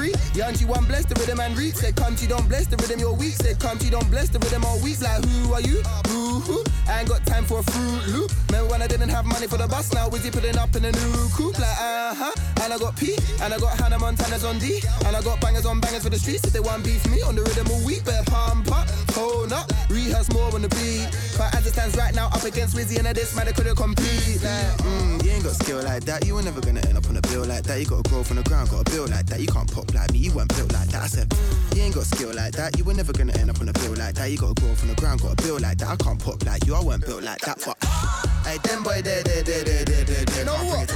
free. Young G one bless the rhythm and reach. Said come G don't bless the rhythm you're weak. Said come G don't bless the rhythm all week. Like who are you? Who who? I ain't got time for a fruit loop. Remember when I didn't have money for the bus? Now Wizzy putting up in a new coupe. Like uh huh. And I got P, and I got Hannah Montana's on D, and I got bangers on bangers for the streets. If they want beef me on the rhythm all week, better pump up, hold up, rehearse more on the beat. But as it stands right now, up against Wizzy and this man, I couldn't compete. Like, mm, you ain't got skill like that. You were never gonna end up a like that. You gotta grow from the ground, gotta build like that. You can't pop like me. You weren't built like that. I said, you ain't got skill like that. You were never gonna end up on a bill like that. You gotta grow from the ground, gotta build like that. I can't pop like you. I weren't built like that. Fuck. Hey, them boy, there, there, there, there, there, there, there. Know what?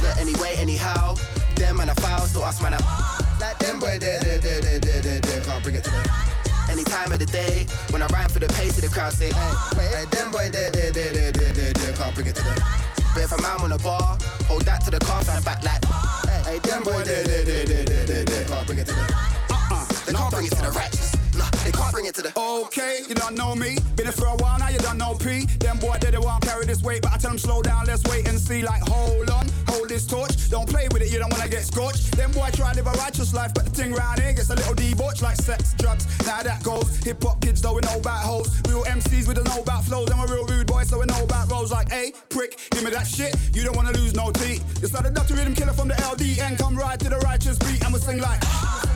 But anyway, anyhow, them man a foul, so us man a like them boy, there, there, there, there, there, there, there. Can't bring it to them. Any time of the day, when I rhyme for the pace of the crowd, say, hey, hey, them boy, there, there, there, there, there, there. Can't bring it to them. But if I'm out on a bar, hold that to the car and back like, hey, them boy, there, there, there, there, there, the. Okay, you don't know me. Been it for a while now, you don't know P. Them boy, they, they won't carry this weight, but I tell them slow down, let's wait and see. Like, hold on, hold this torch. Don't play with it, you don't wanna get scorched. Them boy try live a righteous life, but the thing round here gets a little debauched like sex, drugs. Now that goes. Hip hop kids, though, we know about hoes. Real MCs with a know about flows. I'm a real rude boy, so we know about roles. Like, hey, prick, give me that shit. You don't wanna lose no teeth. It's like the Dr. Rhythm Killer from the LDN. Come right to the righteous beat, I'ma sing like.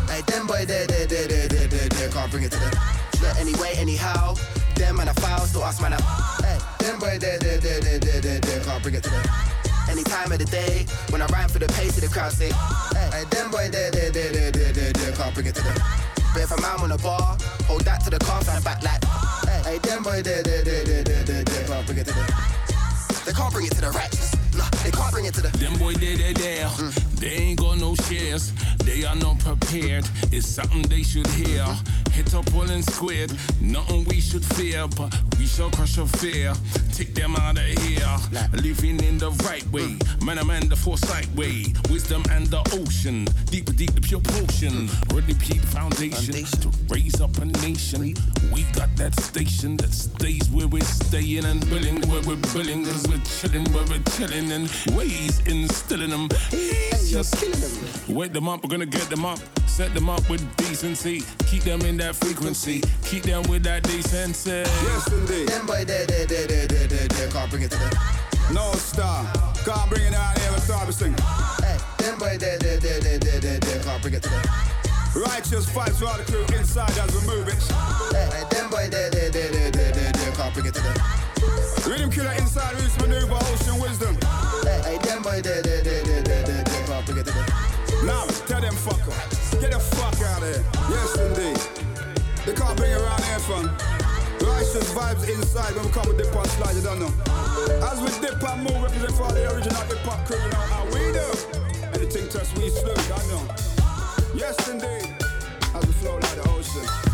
Hey, them boy, there, there, there, there, there, there, there. Can't bring it to them. But anyway, anyhow, them man a foul, so us man a. Hey, them boy, there, there, there, there, there, there, there. Can't bring it to them. Any time of the day, when I rhyme for the pace of the crowd, say, hey, them boy, there, there, there, there, there, there, there. Can't bring it to them. But if I'm out on a bar, hold that to the car and back like, hey, them boy, there, there, there, there, there, there, there. Can't bring it to them. They can't bring it to the righteous. Nah, they can't bring it to the. Them boy, they, they, there. Mm. They ain't got no shares. They are not prepared. It's something they should hear. Hit up all and squared. Nothing we should fear, but we shall crush a fear. Take them out of here. Living in the right way. Man, I'm in the foresight way. Wisdom and the ocean. Deeper, deep, the pure potion. Ready, peep foundation, to raise up a nation. We got that station that stays where we're staying and building where we're building. Cause we're chilling where we're chilling and ways instilling them. Just killing them. Wake them up, we're gonna get them up. Set them up with decency. Keep them in that frequency. Keep them with that decency. Yes, indeed. Them boy, there, there, there, there, there, there, there. Can't bring it to them. No star. Can't bring it out here with Darby sing. Hey, them boy, there, there, there, there, there, there, there. Can't bring it to them. Righteous vibes for all the crew inside as we move it. Hey, hey, them boy, there, there, there, there, there, there, there. Can't bring it to them. Rhythm killer inside roots inside when we come with dip on slide, you don't know. As we dip and move, represent for the original hip hop crew, you know how we do. Anything touch we slow, I know. Yes, indeed. As we flow like the ocean.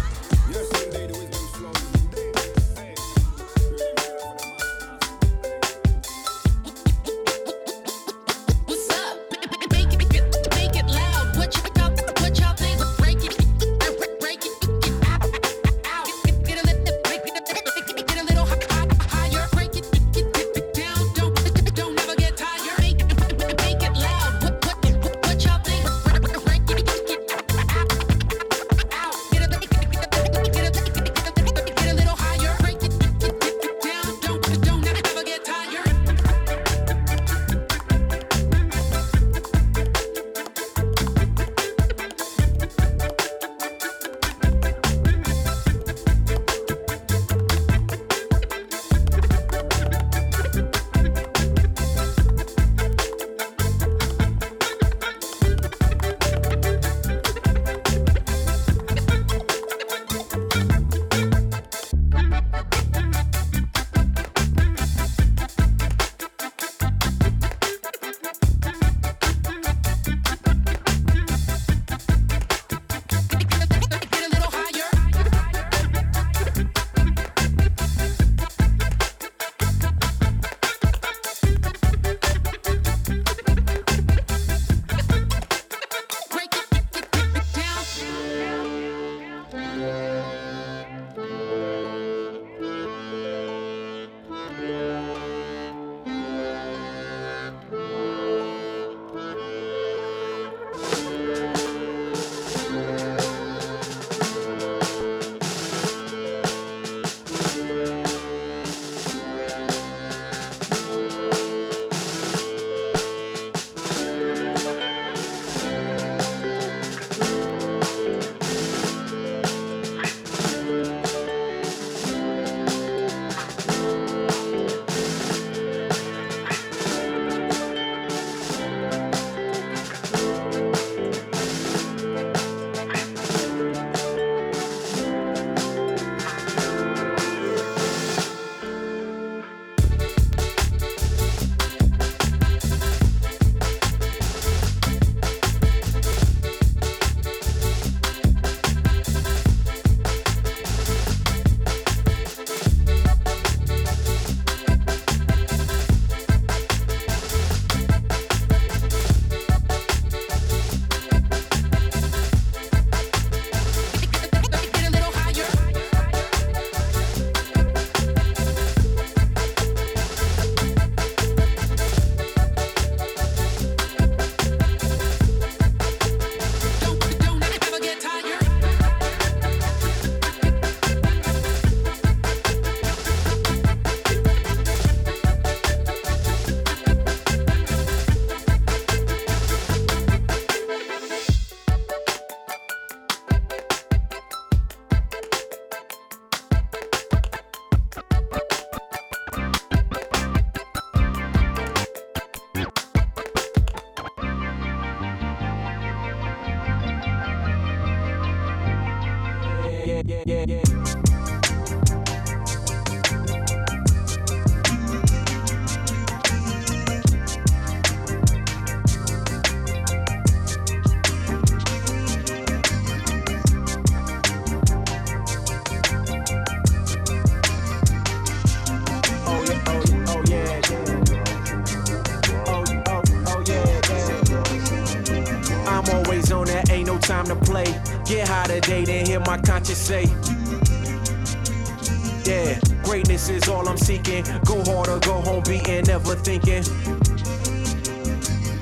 Yeah, greatness is all I'm seeking. Go hard or go home beating, never thinking.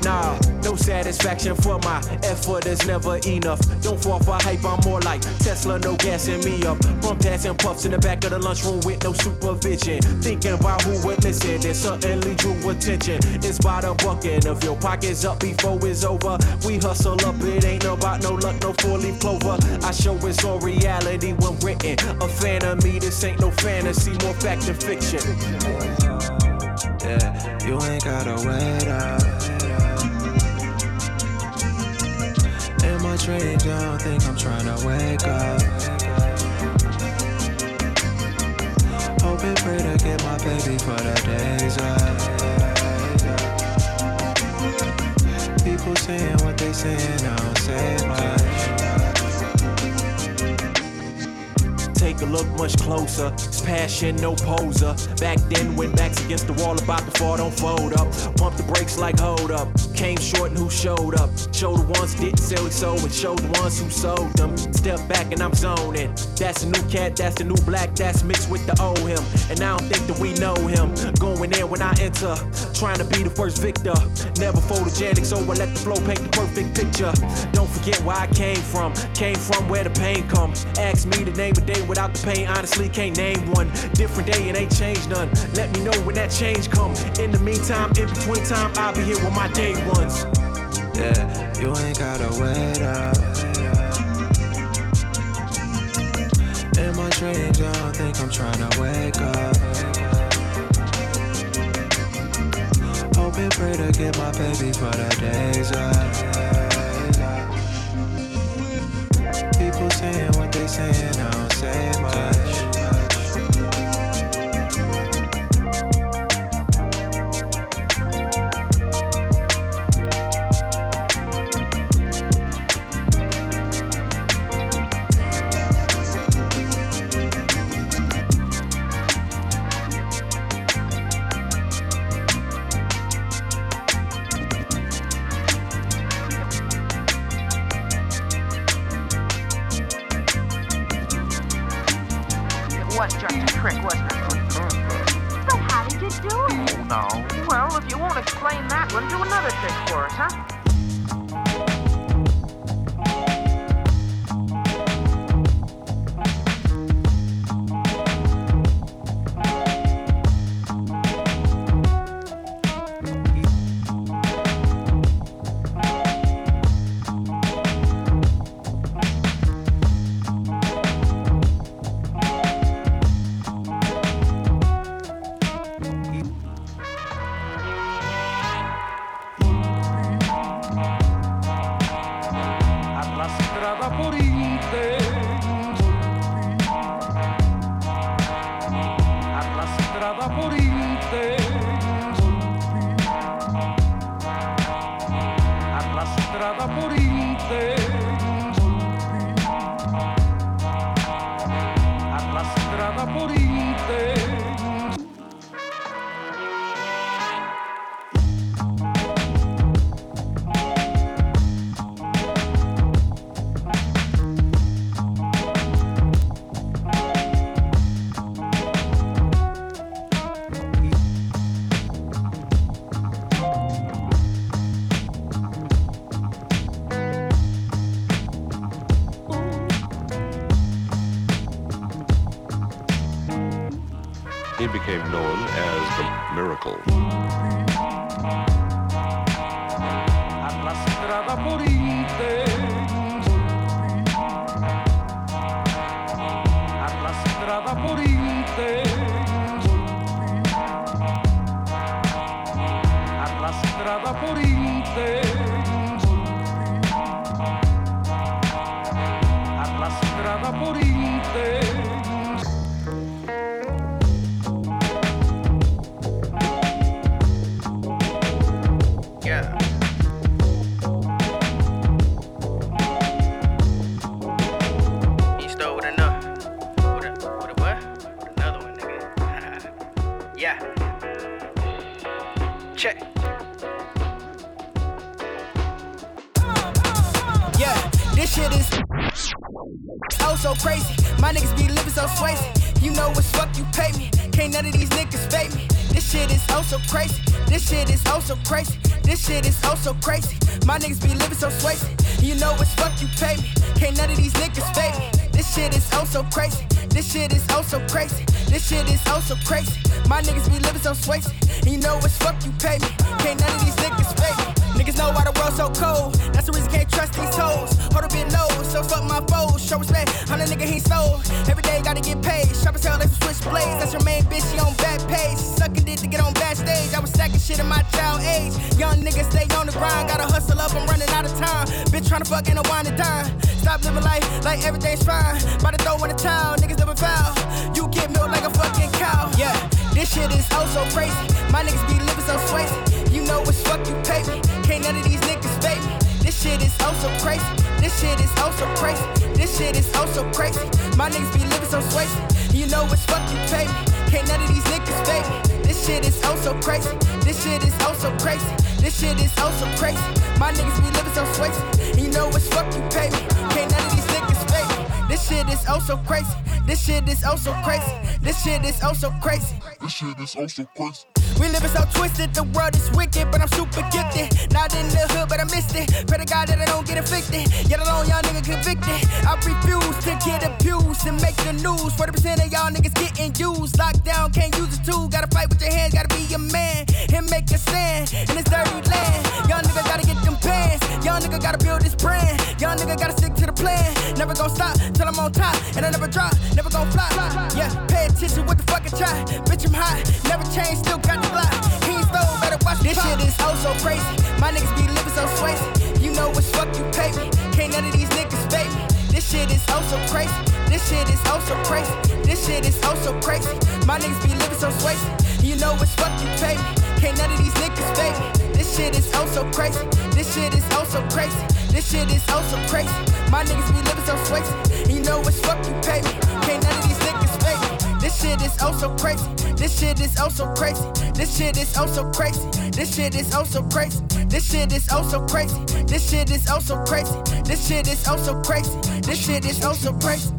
Nah, no satisfaction for my effort is never enough. Don't fall for hype, I'm more like Tesla, no gassing me up. From passing puffs in the back of the lunchroom with no supervision. Thinking about who would listen, then suddenly drew attention. It's by the bucket. If your pocket's up before it's over, we hustle up. It ain't about no luck, no four leaf clover. I show it's all reality when written. A fan of me, this ain't no fantasy, more fact than fiction. Yeah, you ain't gotta wait up. I don't think I'm trying to wake up. Hope and pray to get my baby for the days up. People saying what they saying, I don't say much. Take a look much closer. It's passion, no poser. Back then, when backs against the wall, about to fall, don't fold up. Pump the brakes like hold up. Came short and who showed up? Show the ones didn't sell it so and showed the ones who sold them. Step back and I'm zoning. That's a new cat, that's the new black, that's mixed with the old him. And I don't think that we know him. Going in when I enter, trying to be the first victor. Never photogenic, so I let the flow paint the perfect picture. Don't forget where I came from, came from where the pain comes. Ask me the name a day without the pain, honestly can't name one. Different day and ain't changed none. Let me know when that change come. In the meantime, in between time, I'll be here with my day ones. Yeah, you ain't gotta wait up. In my dreams, I don't think I'm trying to wake up. Hope and pray to get my baby for the days up. Saying what they saying, I don't say much. Living so. You know what's fuck you pay me. Can't none of these niggas fake me. Niggas know why the world's so cold. That's the reason can't trust these toes. Hold a bit low, so fuck my foes. Show respect, I'm the nigga he sold. Every day gotta get paid. Sharp as hell like some switchblades. That's your main bitch, she on back page. Sucking dick to get on backstage. I was stacking shit in my child age. Young niggas stay on the grind. Gotta hustle up, I'm running out of time. Bitch tryna fuck in a wine and dime. Stop living life like everything's fine. About to throw in the towel, shit is oh so crazy. My niggas be living so swayzy. You know what's fuck you pay me. Can't none of these niggas me. This shit is oh so crazy. This shit is oh so crazy. This shit is oh so crazy. My niggas be living so swayzy. You know what's fuck you pay me. Can't none of these niggas me. This shit is oh so crazy. This shit is oh so crazy. This shit is oh so crazy. My niggas be living so swayzy. You know what's fuck you pay me. Can't none of these niggas me. This shit is oh so crazy. This shit is oh so crazy. This shit is oh so crazy shit is also crazy. We living so twisted, the world is wicked, but I'm super gifted. Not in the hood, but I missed it. Pray to God that I don't get evicted. Yet alone, y'all nigga convicted. I refuse to get abused and make the news. 40% of y'all niggas getting used. Lockdown, can't use a tool. Gotta fight with your hands, gotta be a man and make a stand in this dirty land. Y'all nigga gotta get them pants. Y'all nigga gotta build this brand. Y'all nigga gotta stick to the plan. Never gonna stop till I'm on top, and I never drop, never gonna fly. Yeah, pay attention what the fuck I try. Bitch, I'm hot, never change, still got the block. He stole, better watch This shit is oh so crazy. My niggas be living so swayzy. You know what's fuck you pay me. Can't none of these niggas fake me. This shit is oh so crazy. This shit is oh so crazy. This shit is oh so crazy. My niggas be living so swayzy. You know what's fuck you pay me. Can't none of these niggas fake me. This shit is oh so crazy. This shit is oh so crazy. This shit is oh so crazy. My niggas be living so swayzy. You know what's fuck you pay me. Can't none of This shit is oh so crazy. This shit is oh so crazy. This shit is oh so crazy. This shit is oh so crazy. This shit is oh so crazy. This shit is oh so crazy. This shit is oh so crazy. This shit is oh so crazy.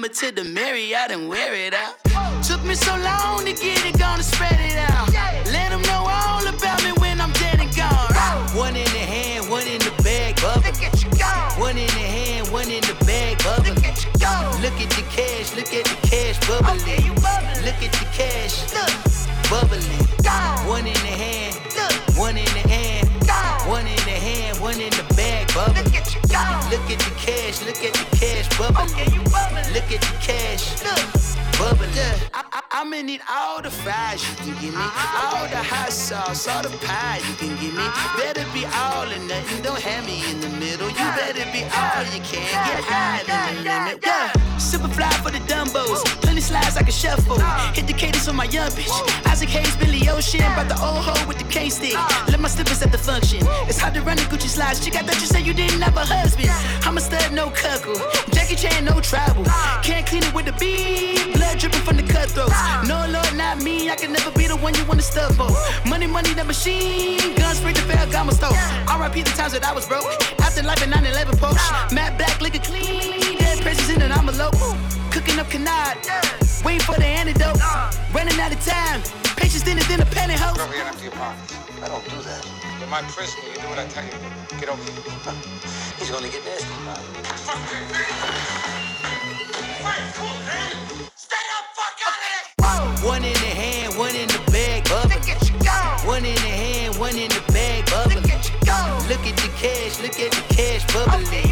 Mama to the Marriott and wear Dumbos, plenty slides like a shuffle. Hit the cadence on my young bitch. Isaac Hayes, Billy Ocean, brought the old hoe with the K stick. Let my slippers at the function. It's hard to run the Gucci slides. Chick, I thought you said you didn't have a husband. I'm a stud, no cuckle. Jackie Chan, no travel. Can't clean it with the beat. Blood dripping from the cutthroats. No, Lord, not me. I can never be the one you wanna stuff for. Money, money, the machine. Guns, spray the Ferragamo stove. RIP the times that I was broke. Afterlife in 9 11 post. Matte black, liquor clean. Dead presents in an envelope. Cooking up canard. Waiting for the antidote. Running out of time. Patience thinner than a pantyhose. Bro, you're empty your pocket. I don't do that. You're my prisoner. You do what I tell you. Get over here. He's gonna get nasty. One in the hand, one in the bag, bubbling. One in the hand, one in the bag, bubbling. Look at the cash, look at the cash bubbling.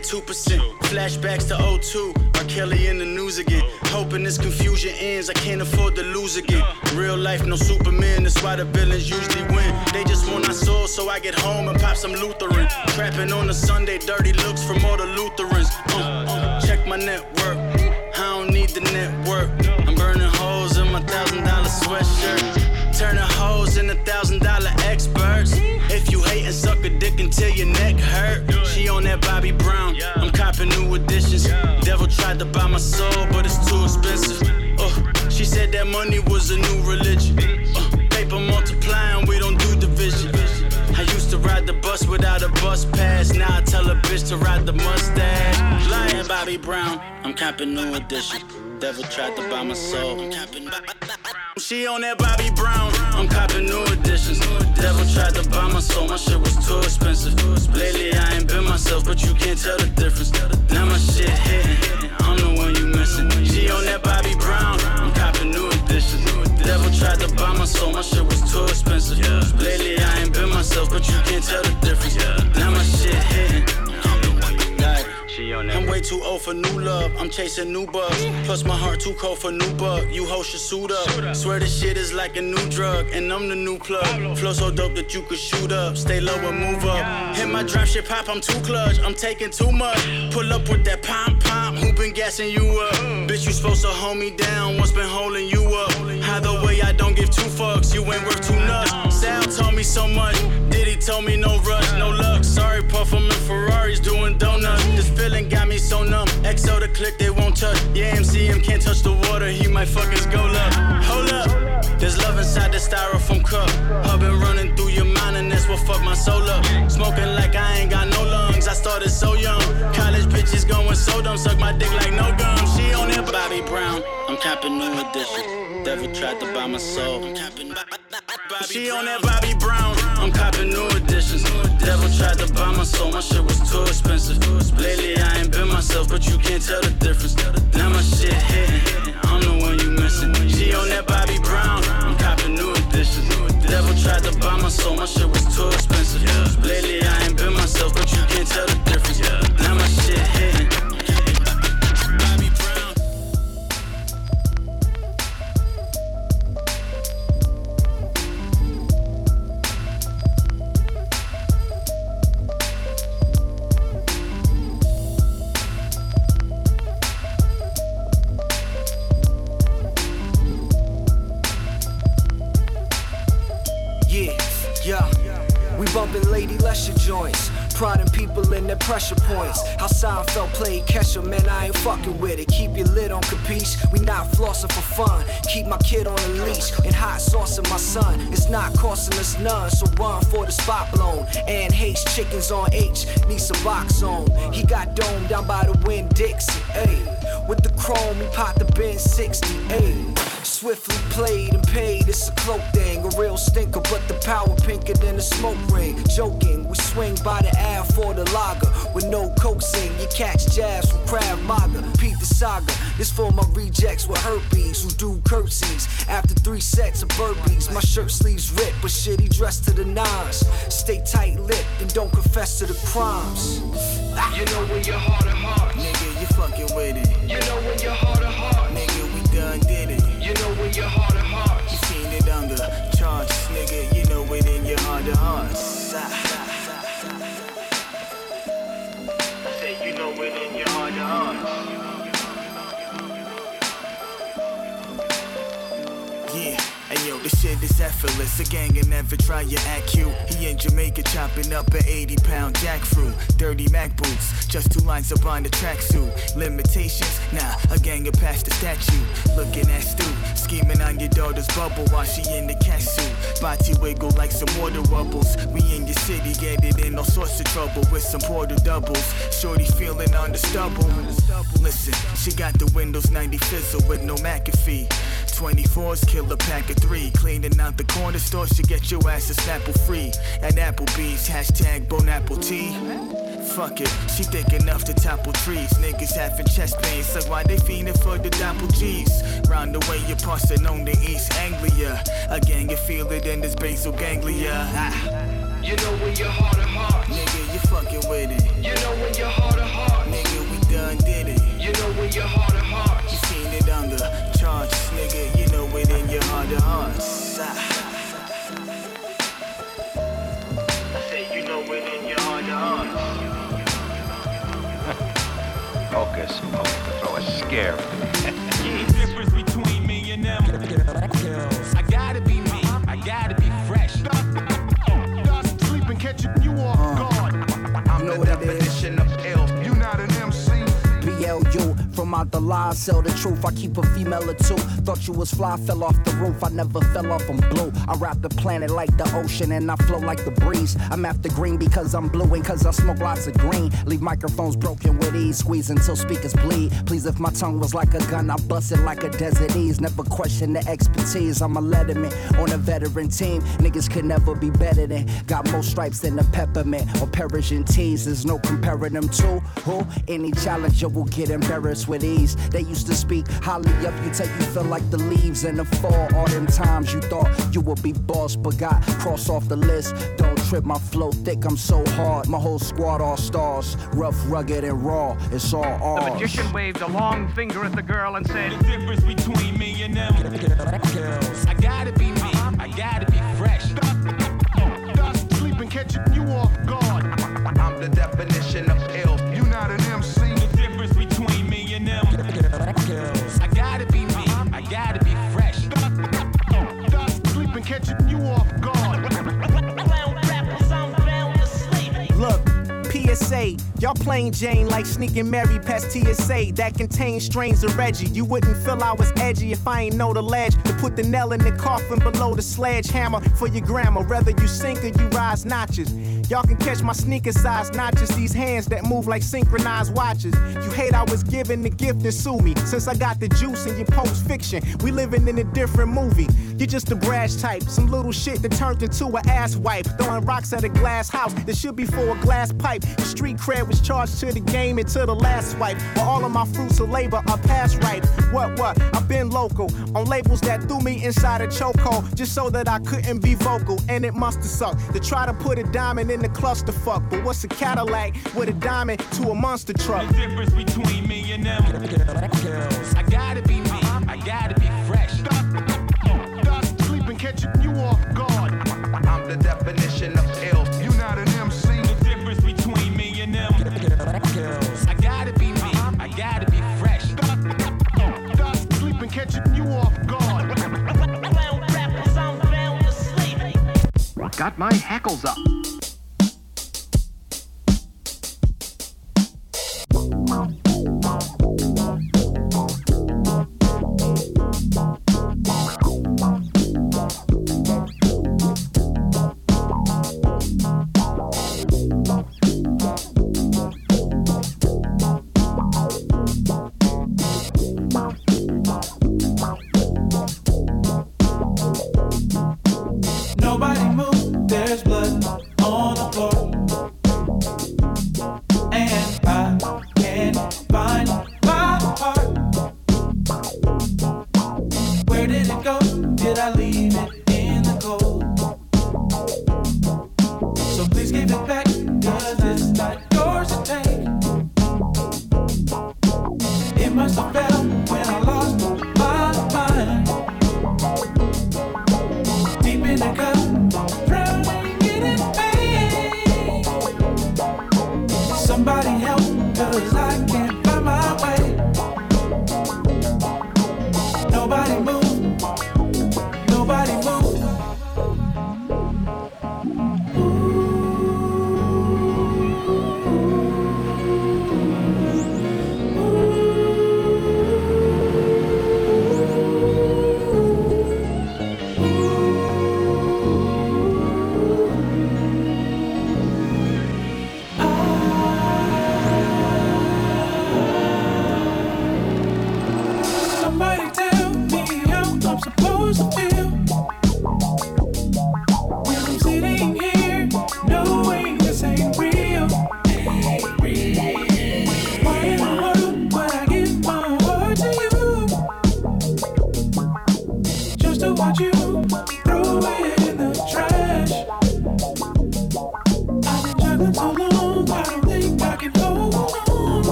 That 2%. Flashbacks to 02, R. Kelly in the news again. Hoping this confusion ends, I can't afford to lose again. Real life, no Superman, that's why the villains usually win. They just want our soul, so I get home and pop some Lutheran. Trapping on a Sunday, dirty looks from all the Lutherans. Uh, uh, check my network, I don't need the network. I'm burning holes in my thousand dollar sweatshirt. Turning hoes into thousand dollar experts. If you hate and suck a dick until your neck hurt. She on that Bobby Brown. I'm copping new editions. Devil tried to buy my soul, but it's too expensive. Uh, she said that money was a new religion. Uh, paper multiplying, we don't do division. I used to ride the bus without a bus pass. Now I tell a bitch to ride the mustache. Lying Bobby Brown, I'm copping new edition. Devil tried to buy my soul. She on that Bobby Brown. I'm copping new editions. Devil tried to buy my soul. My shit was too expensive. Lately I ain't been myself, but you can't tell the difference. Now my shit hitting. I'm the one you missing. She on that Bobby Brown. I'm copping new editions. Devil tried to buy my soul. My shit was too expensive. Lately I ain't been myself, but you can't tell the difference. Now my shit hitting. I'm way too old for new love. I'm chasing new bugs. Plus my heart too cold for new bug. You hoes should suit up. Swear this shit is like a new drug, and I'm the new plug. Flow so dope that you could shoot up. Stay low and move up. Hit my drop shit pop. I'm too clutch. I'm taking too much. Pull up with that pom pom. Hooping gassing you up. Bitch, you supposed to hold me down. What's been holding you up? Either way, I don't give two fucks. You ain't worth two nuts. Sal told me so much. Diddy told me no rush, no luck. Sorry, puff. I'm in Ferraris doing donuts. This feeling got me so numb. XO the click, they won't touch. Yeah, MCM can't touch the water. He might fuck his goal up. Hold up. There's love inside the styrofoam cup. Hub been running through your mind, and that's what fucked my soul up. Smoking like I ain't got no lungs. I started so young. College bitches going So don't suck my dick like no gum. She on that Bobby Brown. I'm capping new edition. Devil tried to buy my soul. I'm capping she on that Bobby Brown. I'm copping new editions. Devil tried to buy my soul. My shit was too expensive. Lately I ain't been myself, but you can't tell the difference. Now my shit hitting. I don't know when you missing. She on that Bobby Brown. I'm copping new editions. Devil tried to buy my soul. My shit was too expensive. Lately I ain't been myself, but you can't tell the difference. Lesher joints. Prodding people in their pressure points. How Seinfeld played 'em, man, I ain't fucking with it. Keep your lid on capiche. We not flossing for fun. Keep my kid on a leash and hot saucing my son. It's not costing us none, so run for the spot blown. And hates chickens on H, need some box on. He got domed down by the wind Dixie, ayy. With the chrome, he popped the bin 60, ayy. Swiftly played and paid, it's a cloak thing. A real stinker, but the power pinker than a smoke ring. Joking, we swing by the Ave for the lager. With no coaxing, you catch jabs from Krav Maga. Pete the saga, this for my rejects with herpes who do curtsies. After three sets of burpees, my shirt sleeves rip, but shitty dressed to the nines. Stay tight lipped and don't confess to the crimes. You know when your heart of heart, nigga, you fucking with it. You know when your heart of heart, Nigga, we done did it. You know when your heart of heart. You seen it under charge, nigga. You know it in your heart of hearts. I Say you know it in your heart of heart. This shit is effortless. A gang and never try your act cute. He in Jamaica chopping up an 80 pound jackfruit. Dirty Mac boots, just two lines up on the tracksuit. Limitations, nah, a gang of past the statue. Looking at Stu, scheming on your daughter's bubble while she in the cat suit. Body wiggle like some water bubbles. We in your city, get it in all sorts of trouble with some porter doubles. Shorty feeling on the stubble. Listen, she got the Windows 90 fizzle with no McAfee. 24s kill a pack of three. Cleaning out the corner store, she get your ass a Snapple free. At Applebee's, hashtag Bone Apple Tea. Fuck it, she thick enough to topple trees. Niggas having chest pains, like why they fiending for the double G's? Round the way you're passing on the East Anglia. Again, you feel it in this basal ganglia. Ah. You know when your heart of heart, Nigga, you fucking with it. You know when your heart of heart, Nigga, we done did it. You know when your heart of heart. In your heart of hearts. You know it your heart of heart. Hocus pocus, throw a scare. The lies, sell the truth. I keep a female or two. Thought you was fly, fell off the roof. I never fell off, I'm blue. I wrap the planet like the ocean and I flow like the breeze. I'm after green because I'm blue and cause I smoke lots of green. Leave microphones broken with ease, squeeze until speakers bleed. Please, if my tongue was like a gun, I bust it like a desert ease. Never question the expertise. I'm a letterman on a veteran team. Niggas could never be better than. Got more stripes than a peppermint or Persian teas. There's no comparing them to who. Any challenger will get embarrassed with ease. They used to speak highly of you till you feel like the leaves in the fall. All them times you thought you would be boss, but got cross off the list. Don't trip my flow thick, I'm so hard. My whole squad all stars, rough, rugged, and raw. It's all The magician waved a long finger at the girl and said, The difference between me and them. I gotta be me. I gotta be fresh. Dust, sleep and catch you off guard. I'm the definition of PSA, y'all plain Jane like sneaking Mary past TSA that contains strains of Reggie. You wouldn't feel I was edgy if I ain't know the ledge to put the nail in the coffin below the sledgehammer for your grandma. Whether you sink or you rise notches. Y'all can catch my sneaker size, not just these hands that move like synchronized watches. You hate I was given the gift and sue me. Since I got the juice in your post fiction, we living in a different movie. You're just a brash type, some little shit that turned into an ass wipe. Throwing rocks at a glass house that should be for a glass pipe. The street cred was charged to the game and to the last swipe. While all of my fruits of labor are past ripe. What, what? I've been local on labels that threw me inside a chokehold just so that I couldn't be vocal. And it must have sucked to try to put a diamond in the clusterfuck. But what's a Cadillac with a diamond to a monster truck? The difference between me and them girls. I gotta be me. I gotta be fresh. Stop, stop Sleeping, catching you off guard. I'm the definition of catching you off guard. Got my hackles up.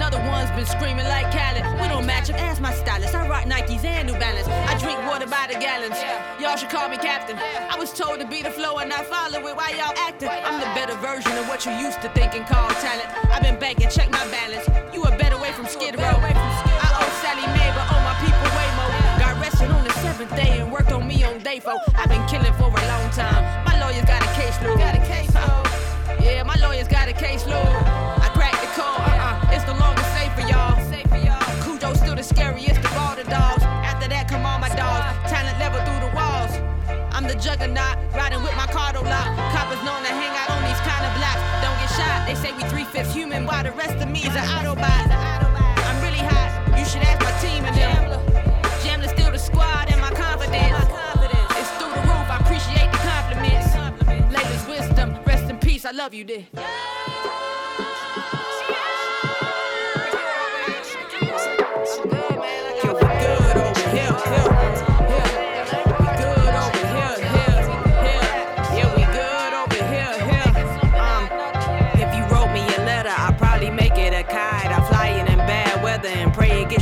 Another one's been screaming like Khaled. We don't match up, ask my stylist. I rock Nikes and New Balance. I drink water by the gallons. Y'all should call me captain. I was told to be the flow and I follow it. Why y'all acting? I'm the better version of what you used to think and call talent. I've been banking, check my balance. You a better way from Skid Row. I owe Sallie Mae, but owe my people way more. Got arrested on the seventh day and worked on me on day four. I've been killing for a long time. My lawyer's got a case load. Got a case load. Yeah, my lawyer's got a case load. Juggernaut, riding with my cardo lock. Coppers known to hang out on these kind of blocks. Don't get shot. They say we three fifths human, while the rest of me is an Autobot. I'm really hot. You should ask my team and them. Jamla still the squad and my confidence. It's through the roof. I appreciate the compliments. Laila's wisdom. Rest in peace. I love you, dear.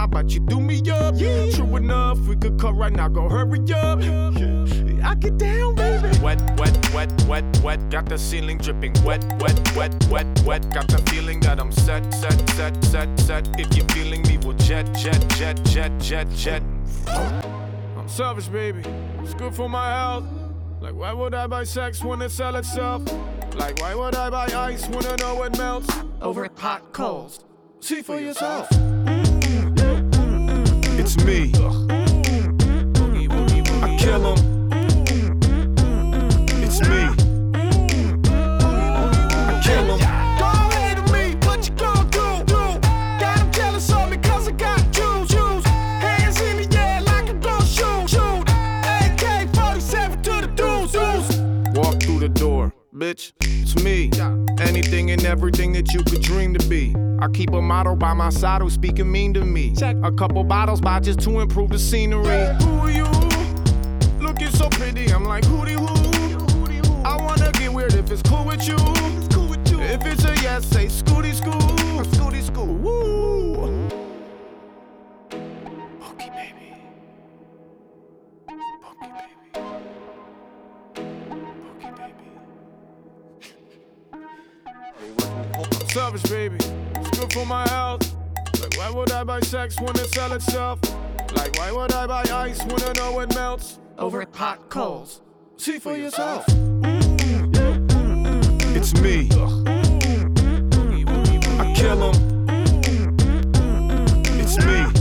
How about you do me up? Yeah, true enough, we could cut right now. Go hurry up. Yeah. I get down, baby. Wet, wet, wet, wet, wet. Got the ceiling dripping. Wet, wet, wet, wet, wet. Got the feeling that I'm set, set, set, set, set. If you're feeling me, we'll jet, jet, jet, jet, jet, jet. I'm selfish, baby. It's good for my health. Like, why would I buy sex when it sell itself? Like, why would I buy ice when I know it melts over hot coals? See for yourself. Mm. It's me. I kill 'em. Everything that you could dream to be. I keep a model by my side who's speaking mean to me. Check a couple bottles by just to improve the scenery. Who are you? Looking so pretty, I'm like, hootie hoo. I wanna get weird if it's cool with you. If it's a yes, say scooty scoo. Scooty scoo. Woo. Baby. It's good for my health. Like, why would I buy sex when it sell itself? Like, why would I buy ice when I know it melts over hot coals? See for yourself. Mm-hmm. It's me. I kill. It's me.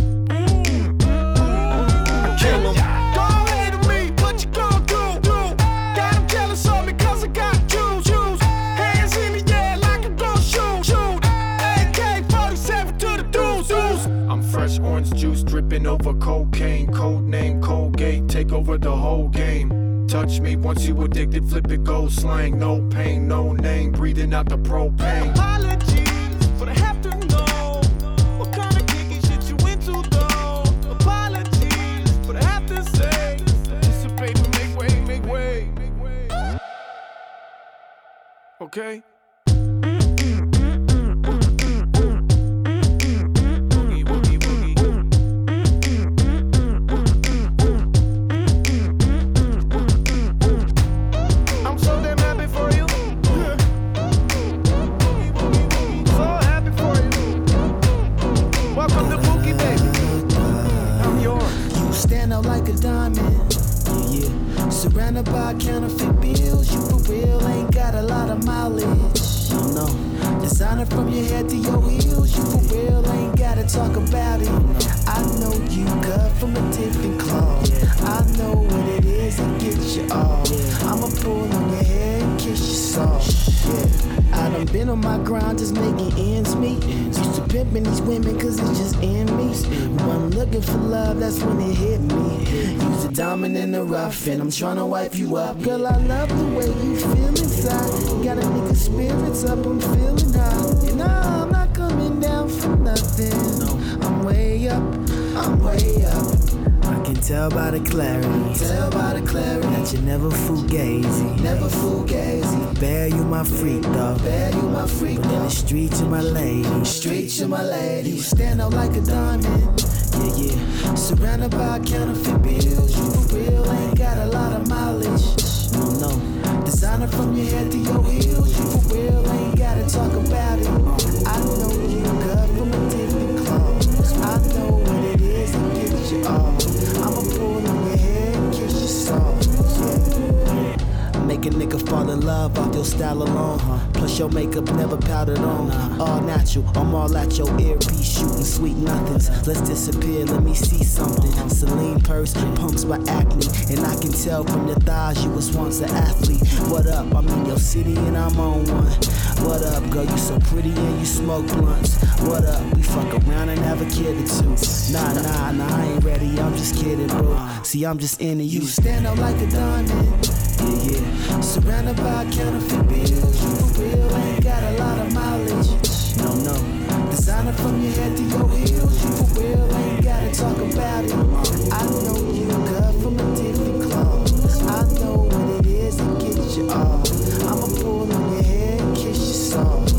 Dripping over cocaine. Code name Colgate, take over the whole game. Touch me once you addicted, flip it, go slang. No pain, no name, breathing out the propane. Apologies, but I have to know what kind of kinky shit you into, though. Apologies, but I have to say, anticipate, make way, make way. Okay? Surrounded by counterfeit bills. You for real ain't got a lot of mileage. No, no. Designer from your head to your heels. You for real ain't gotta talk about it. I know you cut from a different cloth. I know what it gets you off. I'ma pull on your head, and kiss you soft. Yeah. I done been on my grind just making ends meet. Used to pimping these women cause it's just in me. When I'm looking for love, that's when it hit me. Use a diamond in the rough and I'm tryna wipe you up. Girl, I love the way you feel inside. Got a nigga spirits up, I'm feeling high. And I'm not coming down for nothing. I'm way up, I'm way up. Can tell by the clarity. Tell by the clarity that you never fugazi. Never fugazi. Bear you my freak though. Bear you my freak But in the streets you my lady. Streets you my lady. You stand out like a diamond. Yeah, yeah. Surrounded by counterfeit bills. You for real ain't got a lot of mileage. No, no. Designer from your head to your heels. You for real ain't gotta talk about it. I know you cut from a different cloth. I know what it is that gets you off. Make a nigga fall in love off your style alone. Plus your makeup never powdered on. All natural, I'm all at your earpiece shooting sweet nothings. Let's disappear, let me see something. Celine purse, pumps by acne. And I can tell from your thighs you was once an athlete. What up? I'm in your city and I'm on one. What up, girl? You so pretty and you smoke blunts. What up? We fuck around and have a kid or two. Nah, nah, nah, I ain't ready. I'm just kidding, bro. See, I'm just into you. You stand out like a diamond. Yeah. Surrounded by counterfeit bills. You for real ain't got a lot of mileage. No, no. Designer from your head to your heels. You for real ain't gotta talk about it. I know you cut from a different cloth. I know what it is that gets you off. I'ma pull on your hair kiss you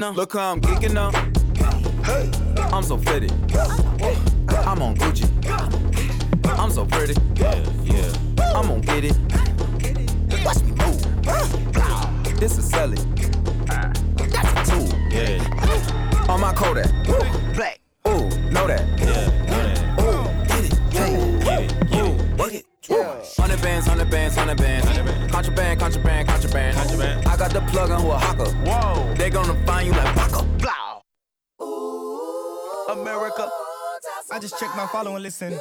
Whipping now. Look how I'm geeking now. I'm so fitted. I'm on Gucci. And listen.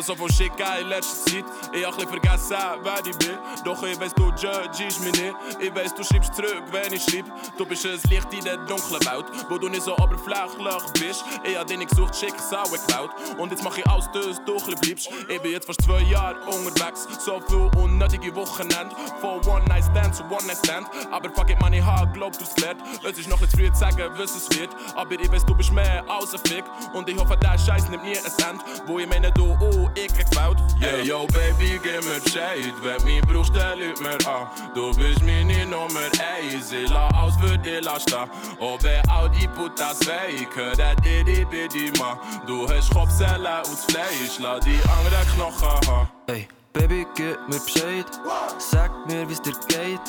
alsof Oshika je zit. E achli vergaat sa, waar die bit. Doch ich weiss, du judgest mich nicht. Ich weiss, du schreibst zurück, wenn ich schreib. Du bist ein Licht in der dunklen Welt, wo du nicht so oberflächlich bist. Ich hab dich gesucht, schick Sau geklaut. Und jetzt mach ich alles, dass du bleibst. Ich bin jetzt fast zwei Jahre unterwegs. So viel unnötige Wochenende. Von One-Night-Stand zu One-Night-Stand. Aber fuck it, man, ich hab glaubt, du's gelernt. Es ist noch nicht früh zu sagen, was es wird. Aber ich weiß, du bist mehr als ein Fick. Und ich hoffe, der Scheiß nimmt nie ein Cent. Wo ich meine, du, oh, ich geklaut. Hey yo baby, gib mir Bescheid, wenn mich brauchst, stell ut mer ah Då bys mininummer ej Zilla aus för de lasta. Ove audi puta svej Köra diri bedima Du hast Kopfzelle sälla fleisch. La die andra Knochen ha. Hey, Baby, gib mir Bescheid. Sag mir, wie's dir geht.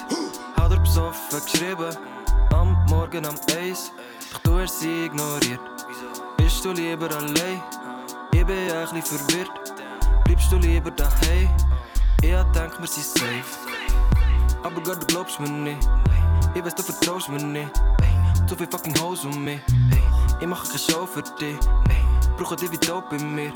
Hat er besoffen geschrieben. Am Morgen am Eis. Doch du hast sie ignoriert. Bist du lieber allein? Ich bin ein bisschen verwirrt. Bleibst du lieber daheim? Ich denk, wir safe. Aber Gott, du glaubst mir nicht. Ich weiß, du vertraust mir nicht. Fucking Hoes um mich. Ich mache keine Show für dich. Brauche dich wie Dope in.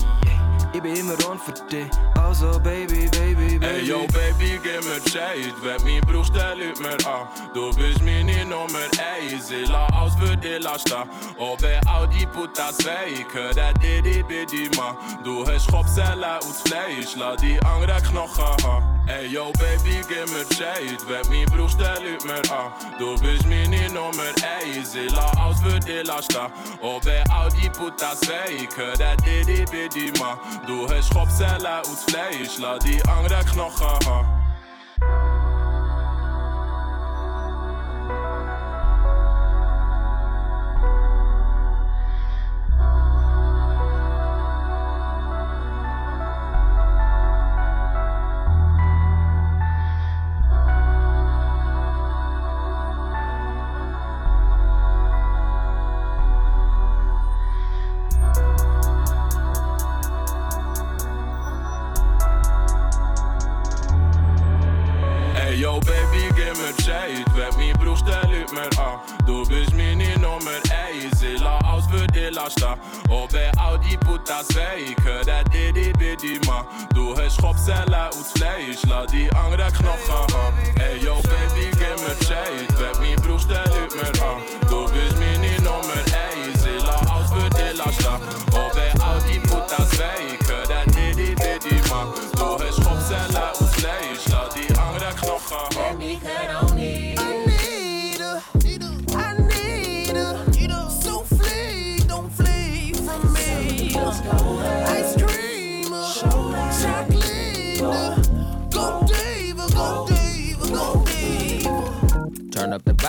Ich bin immer on für dich. Also, Baby, Baby, Baby. Hey yo baby, gib mir Bescheid, wenn mich brauchst, dann lüt mir an. Du bist meine Nummer eins, ich lass aus für die Last da. Und wenn all die Putas weg, hör dir die Bidi man. Du hast Kopfzellen das Fleisch, lass die anderen Knochen haben. Ey yo baby gib mir Bescheid Wenn mein Bruch stell ut mir an Du bist meine Nummer eins Ich la aus für die Lasta Ob er auch die Putas weg Hör der Diddy Biddy man Du hast Kopfzellen aus Fleisch. La die anderen Knochen haben nummer tjej Tvätt mich brors ställ ut mer ah Då blir mini nummer ich Zilla aus för det lasta Ove out i putta svej Köra det di bedima Du hörs hopp aus ut flej Sla di angra knocka Ey yo baby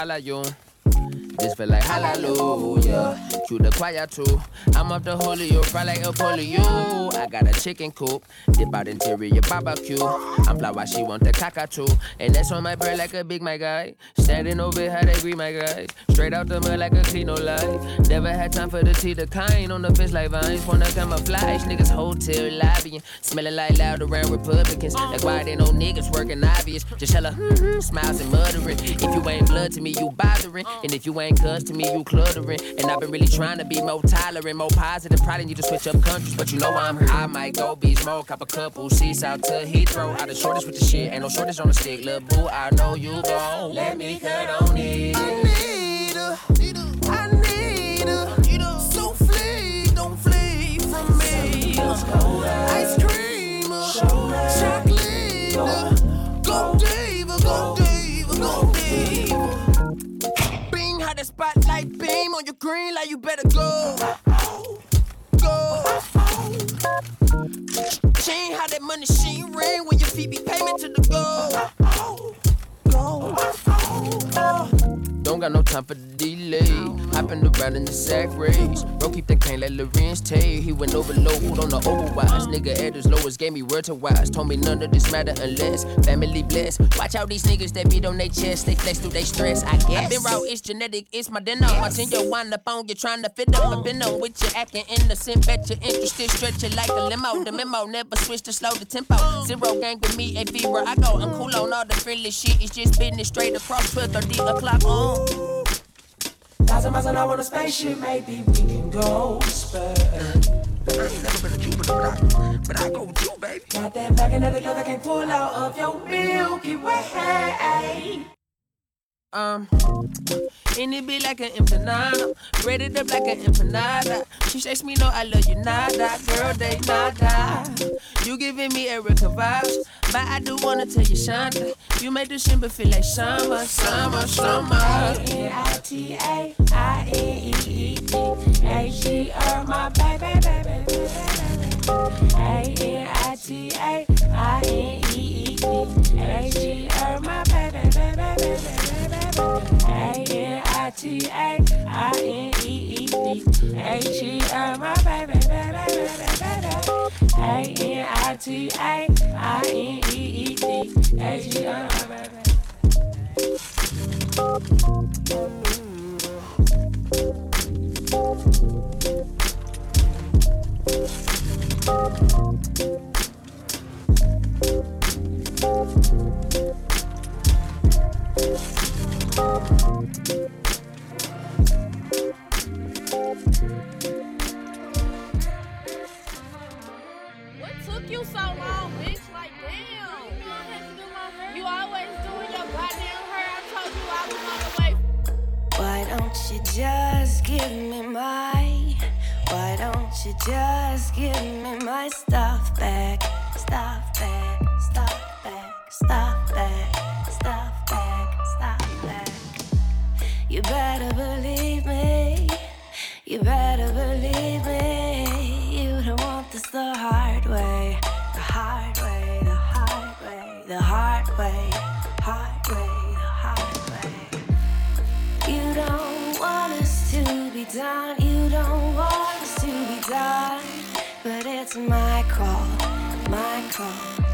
Turn up the volume. This feel like hallelujah. Cue the choir too. I'm up the Julio, fry like a polio. I got a chicken coop, dip out interior barbecue. I'm fly while she want the cockatoo. And that's on my bread like a big my guy. Standing over how they greet my guys. Straight out the mud like a clean no life. Never had time for the tea, the kind on the fence like vines. Wanna camouflage, niggas hotel lobbying. Smelling like loud around Republicans. That's why they know niggas working obvious. Just hella mm-hmm, smiles and muttering. If you ain't blood to me, you bothering. And if you ain't cuz to me, you cluttering. And I've been really trying to be more tolerant, more positive. Probably need to switch up countries, but you know I'm here. I might go be smoke, cop a couple seats out to Heathrow. Out the shortest with the shit, ain't no shortage on the stick. Lil' boo, I know you gon' let me cut on it. I need her. I need her. So flee, don't flee from me. Ice cream, chocolate. Go diva, go diva, go diva. Spotlight beam on your green light, you better go. Go. Chain, how that money she ring when your feet be payment to the go. Go. Don't got no time for the delay. Hopping around in the sack race. Bro, keep the cane like Larenz Tate. He went overload on the overwise. Nigga at his lowest gave me word to wise. Told me none of this matter unless family blessed. Watch out these niggas that beat on their chest. They flex through they stress, I guess. I been raw, it's genetic, it's my dinner. Watching your wind up on you trying to fit up. I've been on with you acting innocent. Bet you're interested, stretch it like a limo. The memo never switch to slow the tempo. Zero gang with me, a fever. I go, I'm cool on all the friendly shit. It's just business straight across 12 30 o'clock on. Thousand miles an hour on a spaceship, maybe we can go spur. I ain't never been a Cuban, but I, but I go with you, baby. Got that back another girl that can pull out of your Milky Way. Um, and it be like an empanada, breaded up like an empanada. She says me no, I love you nada, girl they nada. You giving me Erica vibes, but I do wanna tell you Shonda, you make the shimmer feel like summer, summer, summer. N-I-T-A, I-N-E-E-D, H-E-R, my baby, baby, A-N-I-T-A, I-N-E-E-D, H-E-R, my baby. What just give me my my call, my call,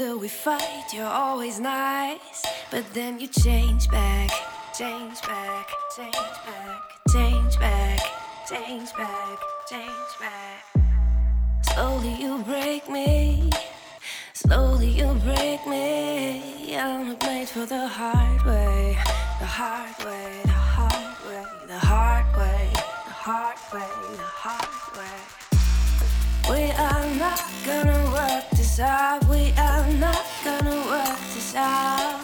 After we fight, you're always nice. But then you change back, change back, change back, change back, change back, change back. Slowly you break me, slowly you break me. I'm not made for the hard way, the hard way, the hard way, the hard way, the hard way, the hard way. We are not gonna work this out. We are not gonna work this out.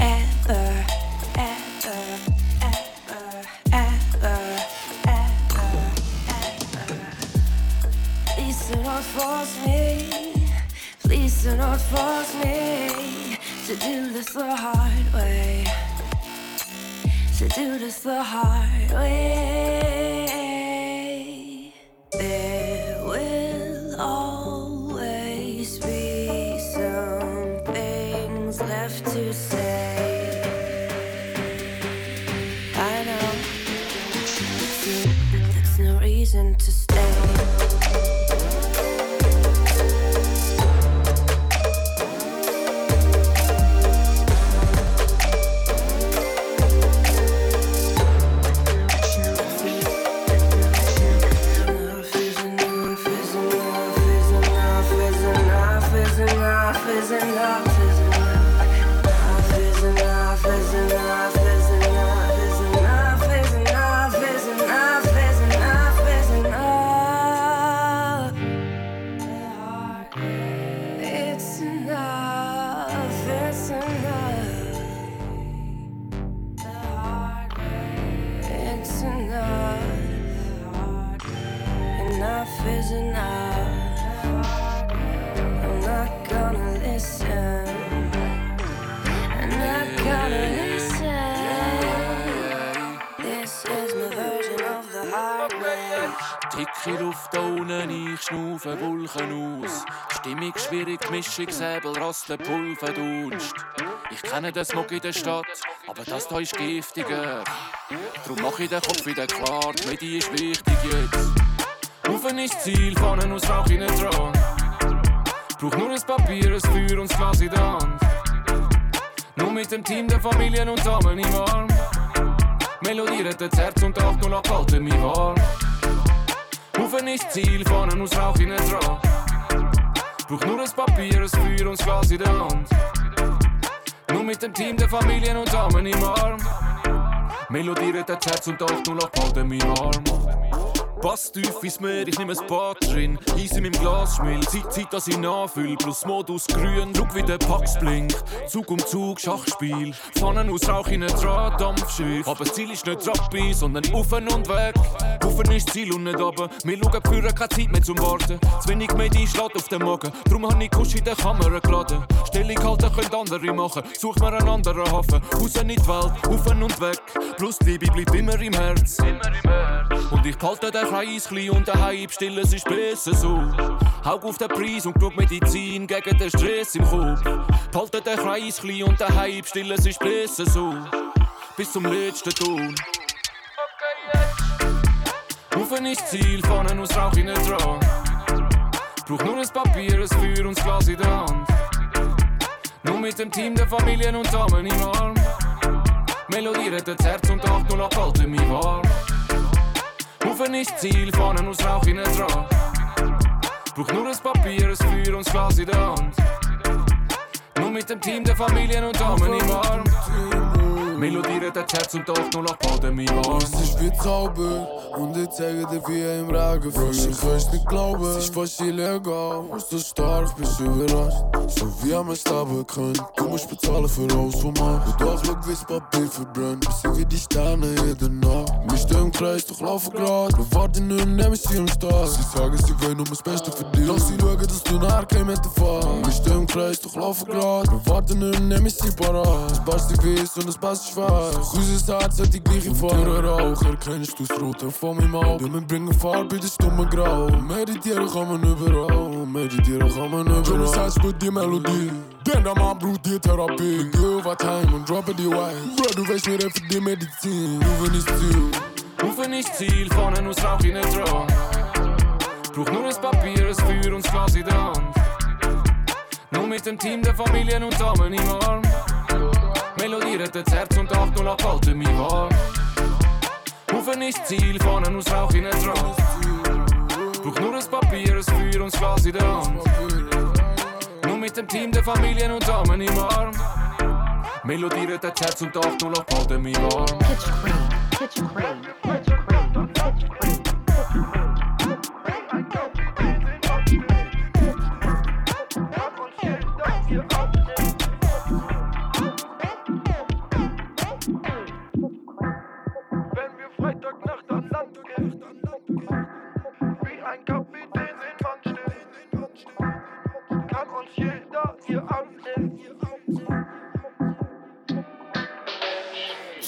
Ever, ever, ever, ever, ever, ever. Please do not force me. Please do not force me to do this the hard way. To do this the hard way. Schwierig, die Mischung, Säbel, Rasten, Pulver, Dunst. Ich kenne den Smog in der Stadt, aber das da ist giftiger. Drum mach ich den Kopf wieder klar, die Medi ist wichtig jetzt. Rufen ist Ziel, Pfannen aus Rauch in den dran. Brauch nur ein Papier, ein Feuer und das Glas in der Hand. Nur mit dem Team der Familien und Damen im Arm. Melodiert das Herz und 808 halten mich warm. Rufen ist Ziel, Pfannen aus Rauch in den Brauch nur ein Papier, ein Feuer und das in der Hand. Nur mit dem Team der Familien und Damen im Arm. Melodiert das Herz und 808 halten mich warm. Pass tief ins Meer, ich nehme ein Bad drin. Eis in meinem Glas schmilzt, Zeit, Zeit, dass ich nachfüll. Plus Modus grün, schau wie der Pax blinkt. Zug um Zug, Schachspiel. Pfannen aus Rauch in ein Drahtdampfschiff. Aber das Ziel ist nicht Rappi, sondern offen und weg. Offen ist Ziel und nicht runter. Wir schauen für keine Zeit mehr zum Warten. Zu wenig Medi schlägt auf den Magen. Drum hab ich Kusch in der Kamera geladen. Stellung halten können andere machen. Such mir einen anderen Hafen. Raus in die Welt, offen und weg. Plus die Liebe bleibt immer im Herz. Und ich behalte den Kreis klein und daheim stillen, es ist besser so. Haug auf den Preis und schau Medizin gegen den Stress im Kopf. Behalte den Kreis klein und daheim stillen, es ist besser so. Bis zum letzten Ton. Rufen ist Ziel, Pfannen aus Rauch in den dran. Brauch nur ein Papier, ein Feuer und das Glas in der Hand. Nur mit dem Team der Familien und Damen im Arm. Melodie rettet das Herz und die 808 halten mich warm. Ofen ist Ziel, vorne aus Rauch in dran. Braucht nur ein Papier, ein Feuer und das Glas in der Hand. Nur mit dem Team der Familien und Damen im Arm. Melodie rettet das Herz und die 808 halten mich warm. Es ist wie Zauber und ich zeige dir wie im Regen Bro, ich kann's nicht glauben, es ist fast illegal Was so stark, bist überrascht So wie am Staben können Du musst bezahlen für alles, was machst Und doch schau, Papier verbrennt Wir sind wie die Sterne jede Nacht. Wir stehen im Kreis, doch laufen grad Wir warten nur, nehmen sie am Start Sie sagen, sie wollen nur das Beste für dich Lass sie schauen, dass du nachher kein mit der Fahrt Wir stehen im Kreis, doch laufen grad Wir warten nur, nehmen sie parat Es passt die weiß und es passt schwarz Unser Herz hat die gleiche Farbe Der Raucher, kennst du's Rote van in mijn hoofd. En breng een vaart bij de stomme grauw. Mediteren gaan we overal, mediteren gaan we overal. Johnny Sass speelt die melodie. Denk dat mijn broer die therapie. Geh deel wat time und droppe die wine. Bro, du weißt weer even die Medizin. Rufen niet Ziel. Rufen niet Ziel, vorne en ons rauch in het rood. Braucht nur ein Papier, es führt uns quasi dran. Nur mit dem Team der Familien und Damen im Arm. Melodie das Herz und Achtung, nach Alte mich warm. Laufen ist Ziel, vorne aus Rauch in Rauch. Brauch nur ein Papier, es führt uns quasi Glas der Hand. Nur mit dem Team, der Familien und Damen im Arm. Melodieren den Chats und 8 nur auf Baden halt warm. Pitch cream, pitch cream, pitch cream, pitch cream.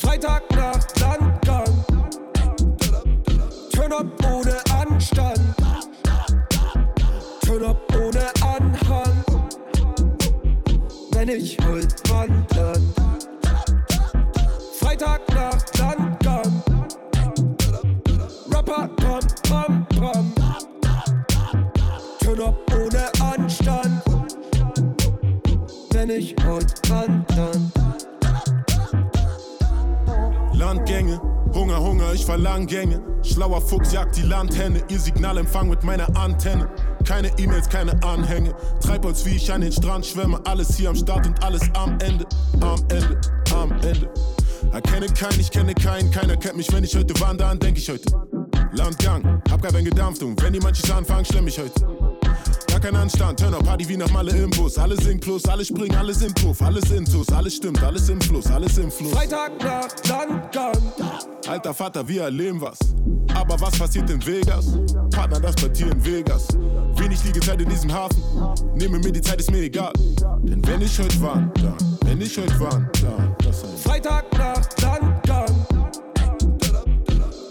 Freitagnacht, Landgang. Turn up ohne Anstand. Turn up ohne Anhang. Wenn ich heut wandern. Freitagnacht, Landgang. Rapper, pam, pam, pam. Turn up ohne Anstand. Wenn ich heut wandern. Hunger, Hunger, ich verlang Gänge. Schlauer Fuchs jagt die Landhenne, ihr Signalempfang mit meiner Antenne. Keine E-Mails, keine Anhänge. Treibholz, wie ich an den Strand schwemme. Alles hier am Start und alles am Ende. Am Ende, am Ende. Erkenne keinen, ich kenne keinen. Keiner kennt mich, wenn ich heute wandere, an denk ich heute. Landgang, hab gar kein gedampft wenn die manches anfangen, schlemm ich heute. Gar kein Anstand, Turn up, Party wie nach Malle im Bus. Alle singen plus, alle springen, alles im Puff, alles intus, alles stimmt, alles im Fluss, alles im Fluss. Freitagnacht, Landgang. Alter Vater, wir erleben was. Aber was passiert in Vegas? Partner, das Partier in Vegas. Wenig Liegezeit in diesem Hafen. Nehme mir die Zeit, ist mir egal. Denn wenn ich heute war, dann, wenn ich heute war, dann, das heißt. Freitagnacht, Landgang.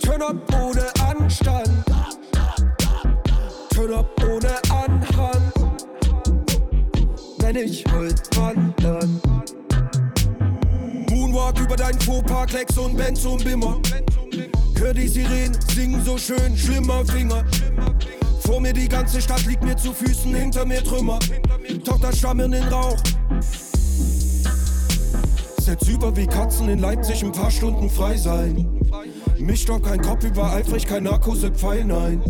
Turn up ohne Anstand. Turn up Wenn ich heut wandern. Moonwalk über dein Fauxpas, Klecks und Benz und Bimmer. Hör die Sirenen singen so schön, schlimmer Finger. Vor mir die ganze Stadt liegt mir zu Füßen, hinter mir Trümmer. Tochter schwamm in den Rauch. Setz über wie Katzen in Leipzig ein paar Stunden frei sein. Mich stockt kein Kopf übereifrig, kein Narkose Pfeil, nein.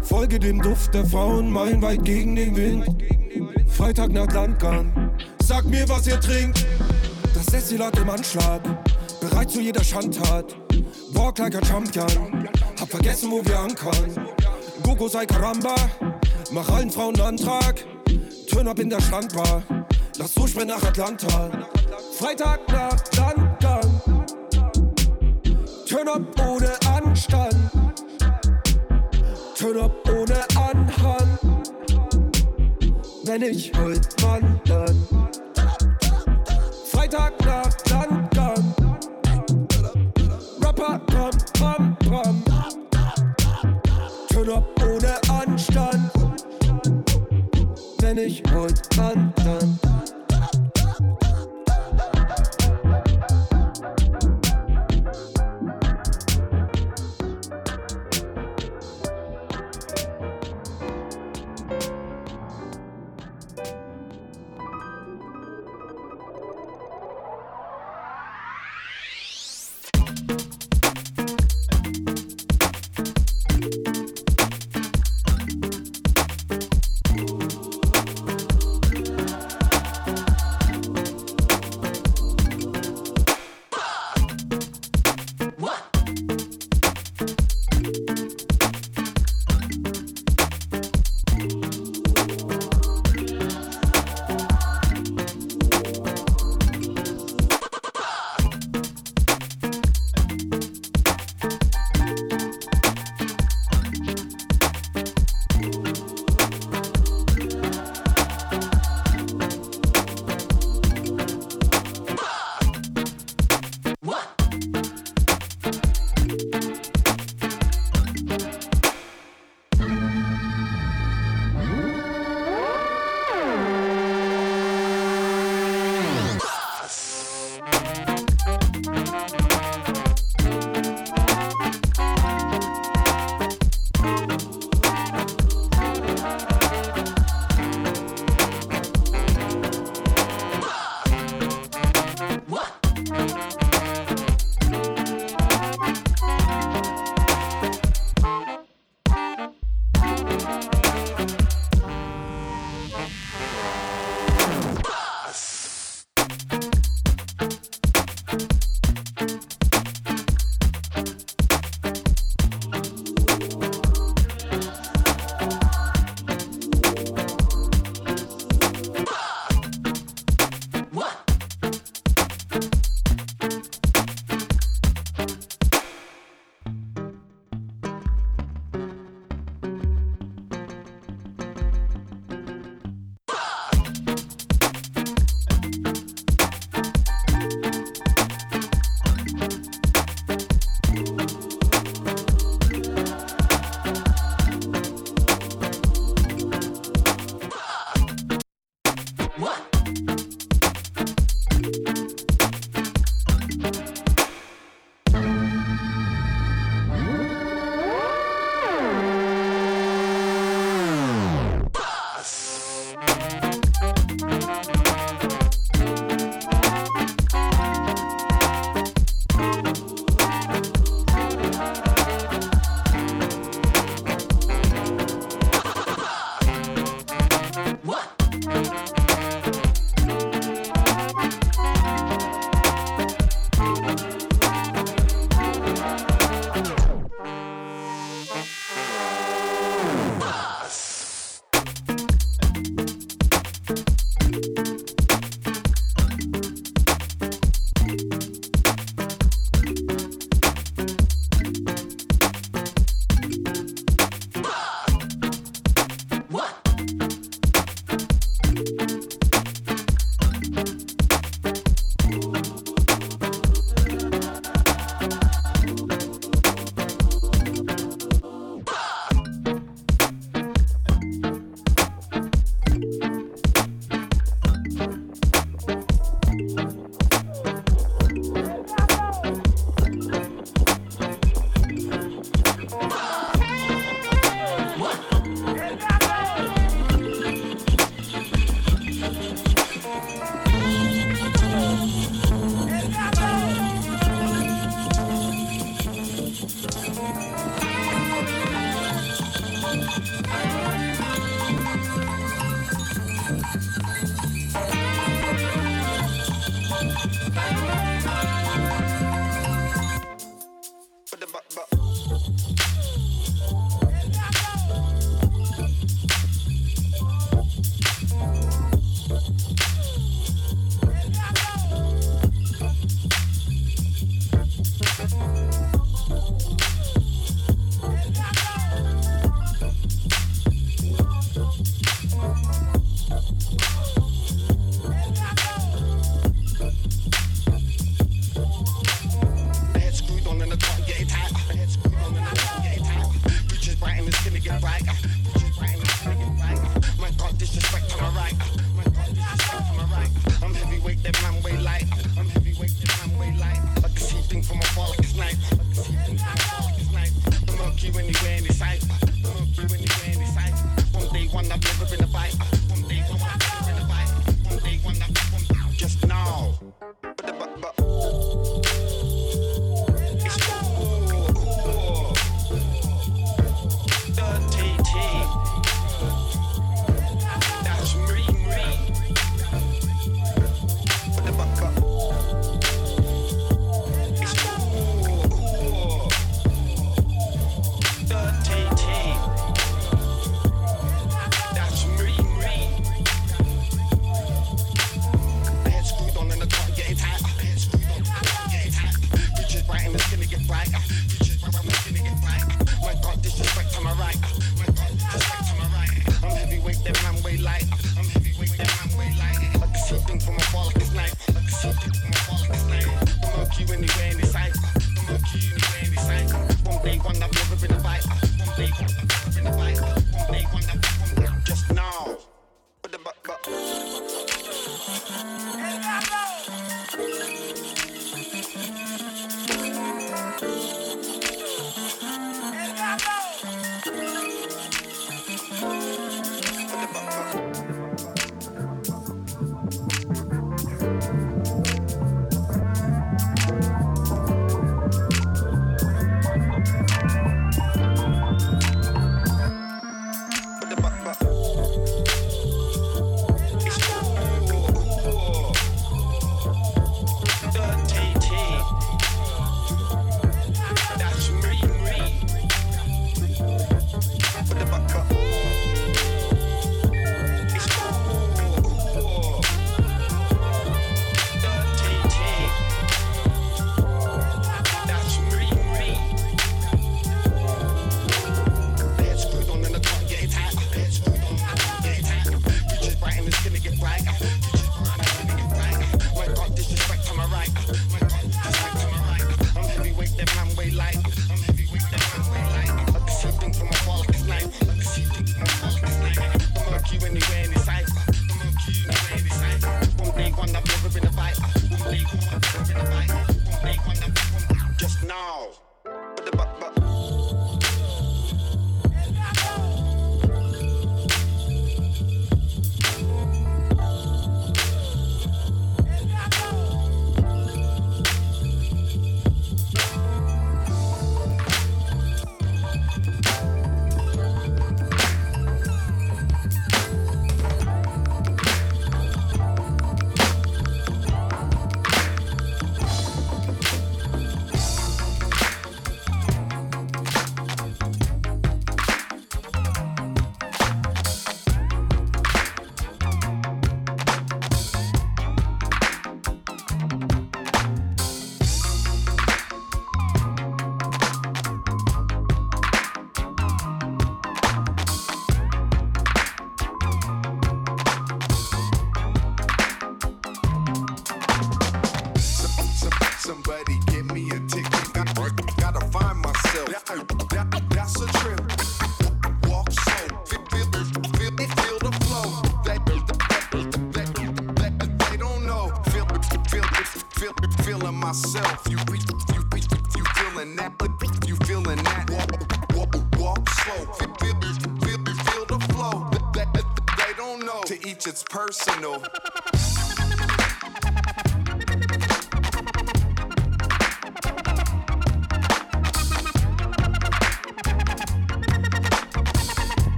Folge dem Duft der Frauen, meilenweit gegen den Wind. Freitag nach Landgang. Sag mir, was ihr trinkt. Das Destillat im Anschlag. Bereit zu jeder Schandtat. Walk like a Champion. Hab vergessen, wo wir ankern. Gogo sei Karamba. Mach allen Frauen einen Antrag. Turn up in der Strandbar. Lass durchbrennen nach Atlanta. Freitag nach Landgang. Turn up ohne Anstand. Turn up ohne Anhang. Wenn ich heut wandern. Freitag nach Landgang. Rapper, pam, pam, pam. Turn up ohne Anstand. Wenn ich heut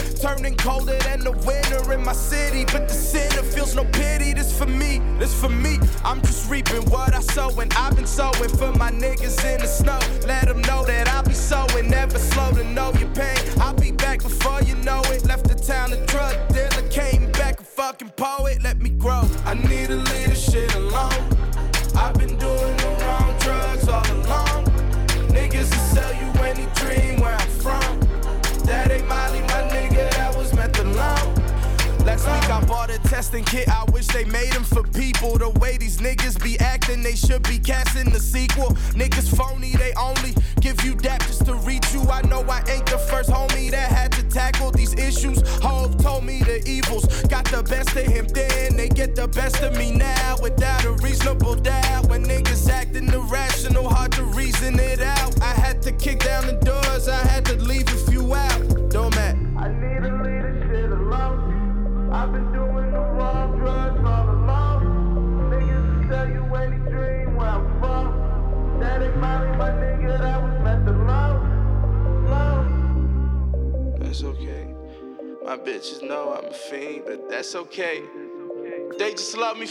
it. Turning colder than the winter in my city. But the sinner feels no pity. This for me, this for me. I'm just reaping what I sow, and I've been sowing for my niggas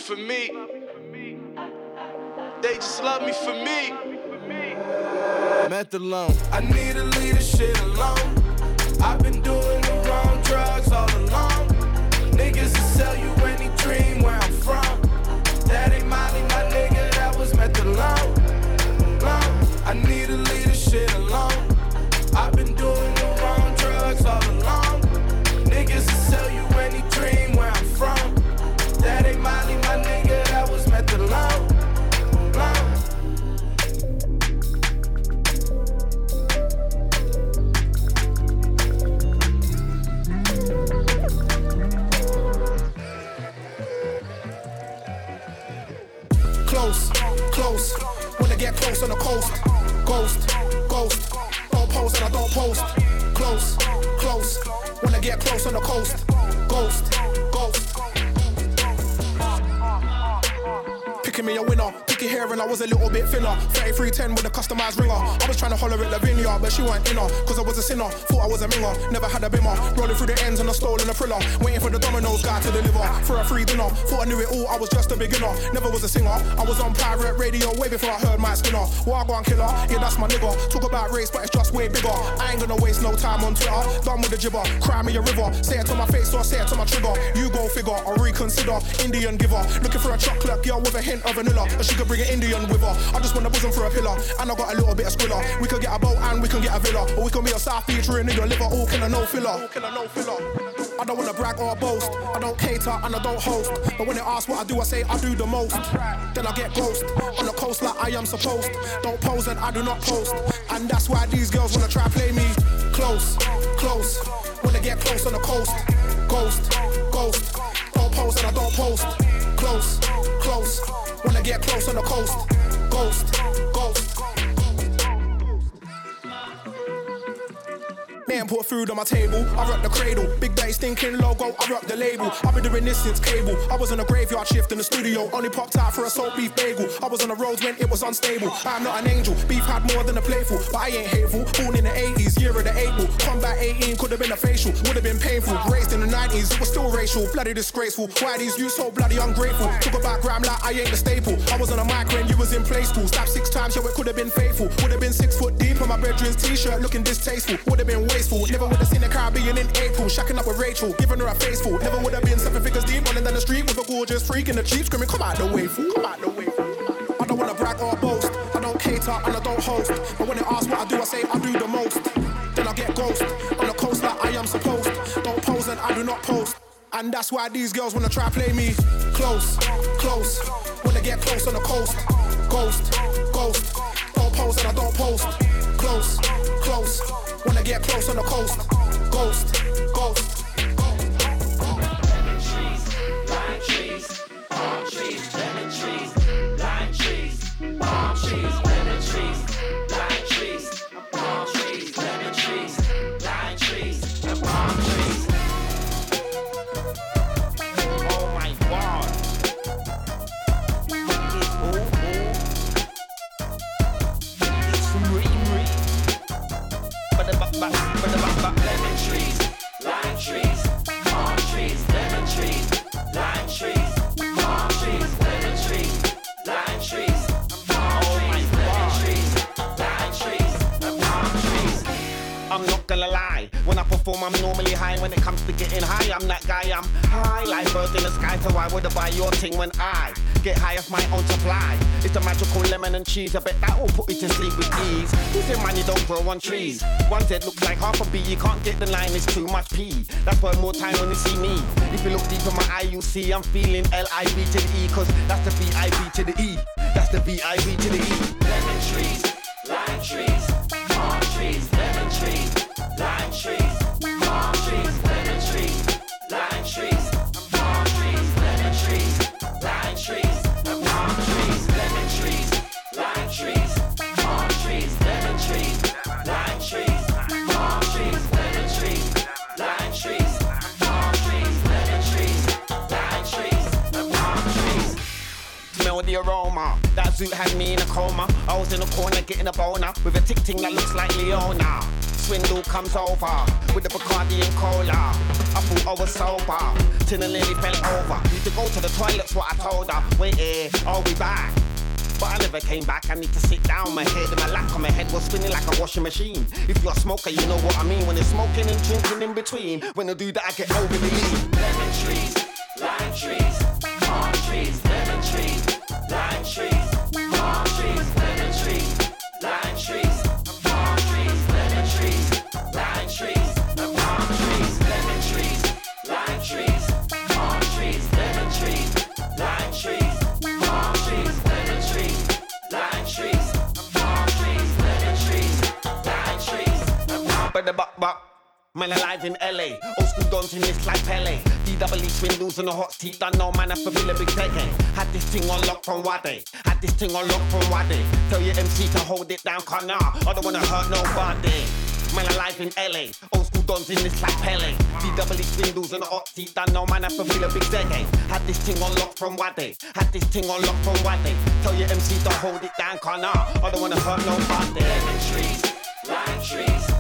for me. They just love me for me. Meth alone. I need a leave shit alone. Cause I was a sinner, I was a minger. Never had a bimmer. Rolling through the ends and I stole and a thriller. Waiting for the Domino's guy to deliver. For a free dinner, thought I knew it all, I was just a beginner. Never was a singer, I was on pirate radio way before I heard my skinner. Wagwan killer, yeah, that's my nigga. Talk about race, but it's just way bigger. I ain't gonna waste no time on Twitter. Done with the jibber, cry me a river. Say it to my face or say it to my trigger. You go figure, or reconsider. Indian giver, looking for a chocolate girl with a hint of vanilla. And she could bring an Indian with her. I just want a bosom for a pillar, and I got a little bit of skrilla. We could get a boat and we can get a villa, or we can be a South featuring in your liver. All killer, no filler. No filler. I don't wanna brag or boast. I don't cater and I don't host. But when they ask what I do, I say I do the most. Then I get ghost on the coast like I am supposed. Don't pose and I do not post. And that's why these girls wanna try play me close, close. Wanna get close on the coast. Ghost, ghost. Don't pose and I don't post. Close, close. Wanna get close on the coast. Ghost, ghost. Man put food on my table, I rock the cradle. Big Daddy stinking logo, I rock the label. I've been doing this since cable. I was on a graveyard shift in the studio, only popped out for a salt beef bagel. I was on the roads when it was unstable. I'm not an angel, beef had more than a playful, but I ain't hateful. Born in the 80s, year of the April. Combat 18 could have been a facial, would have been painful. Raised in the 90s, it was still racial, bloody disgraceful. Why these you so bloody ungrateful? Talk about gram like I ain't the staple. I was on a mic when you was in play school. Stabbed six times, yo, it could have been faithful. Would have been six foot deep on my bedroom's t-shirt, looking distasteful. Would have been Never would have seen the Caribbean in April. Shacking up with Rachel, giving her a faceful. Never would have been seven figures deep, running down the street with a gorgeous freak in the Jeep, screaming, "Come out the way, fool! Come out the way." fool." I don't wanna brag or boast. I don't cater and I don't host. But when they ask what I do, I say I do the most. Then I get ghost on the coast like I am supposed. Don't pose and I do not post. And that's why these girls wanna try play me close, close. Wanna get close on the coast. Ghost, ghost. Don't pose and I don't post. Close, close. Wanna get close on the coast. Ghost, ghost. Oh lie, when I perform, I'm normally high. When it comes to getting high, I'm that guy. I'm high like birds in the sky. So why would I buy your thing when I get high off my own supply? It's the magical lemon and cheese. I bet that will put you to sleep with ease. Who said money don't grow on trees? One Z looks like half a bee. You can't get the line. It's too much P. That's why more time when you see me. If you look deep in my eye, you see I'm feeling L I B to the E. Cause that's the V I B to the E. That's the V I B to the E. Lemon trees, lime trees, zoot had me in a coma. I was in a corner getting a boner with a tick ting that looks like Leona. Swindle comes over with the Bacardi and cola. I thought I was sober till the nearly fell over. Need to go to the toilet's what I told her. Wait here, I'll be back. But I never came back. I need to sit down. My head and my lap on my head was spinning like a washing machine. If you're a smoker, you know what I mean. When it's smoking and drinking in between. When I do that, I get overly lean. Man alive in LA, old school dons in this like Pele. DWE swindles and the hot seat, done no man, I a big decade. Had this thing on lock from Wade, had this thing on lock from Wade. Tell your MC to hold it down, can nah, I don't wanna hurt nobody. Man alive in LA, old school dons in this like Pele. DWE swindles and the hot seat, done no man, I a big decade. Had this thing on lock from Wade, had this thing on lock from Wade. Tell your MC to hold it down, can nah, I don't wanna hurt nobody. Lemon trees, lime trees,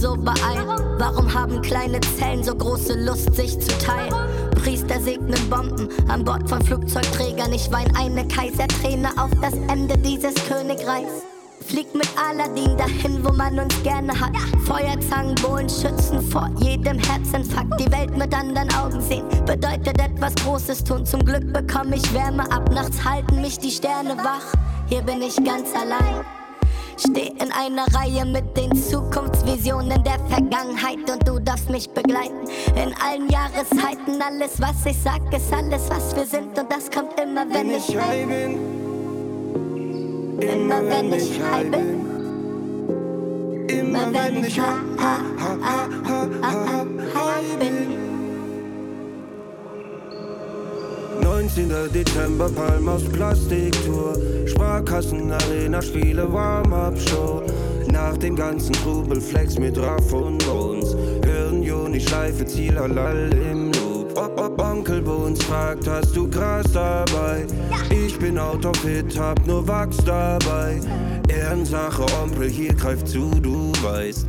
so beeilen? Warum haben kleine Zellen so große Lust, sich zu teilen? Priester segnen Bomben an Bord von Flugzeugträgern. Ich wein eine Kaiserträne auf das Ende dieses Königreichs. Flieg mit Aladdin dahin, wo man uns gerne hat. Feuerzangen, Bohlen schützen vor jedem Herzinfarkt. Die Welt mit anderen Augen sehen bedeutet etwas Großes tun. Zum Glück bekomme ich Wärme ab. Nachts halten mich die Sterne wach. Hier bin ich ganz allein. Steh in einer Reihe mit den Zukunftsvisionen der Vergangenheit und du darfst mich begleiten. In allen Jahreszeiten, alles was ich sag, ist alles was wir sind und das kommt immer, wenn, ich high bin. Immer wenn ich high bin. Immer wenn ich high bin. 19. Dezember, Palm aus Plastiktour. Sparkassen, Arena, Spiele, Warm-Up-Show. Nach dem ganzen Trubel, Flex mit Raff und Bones. Hören Juni, Schleife, Ziel, halal im Loop. Ob, ob Onkel Bones fragt, hast du Gras dabei? Ich bin out of it, hab nur Wachs dabei. Ehrensache, Onkel, hier greif zu, du weißt.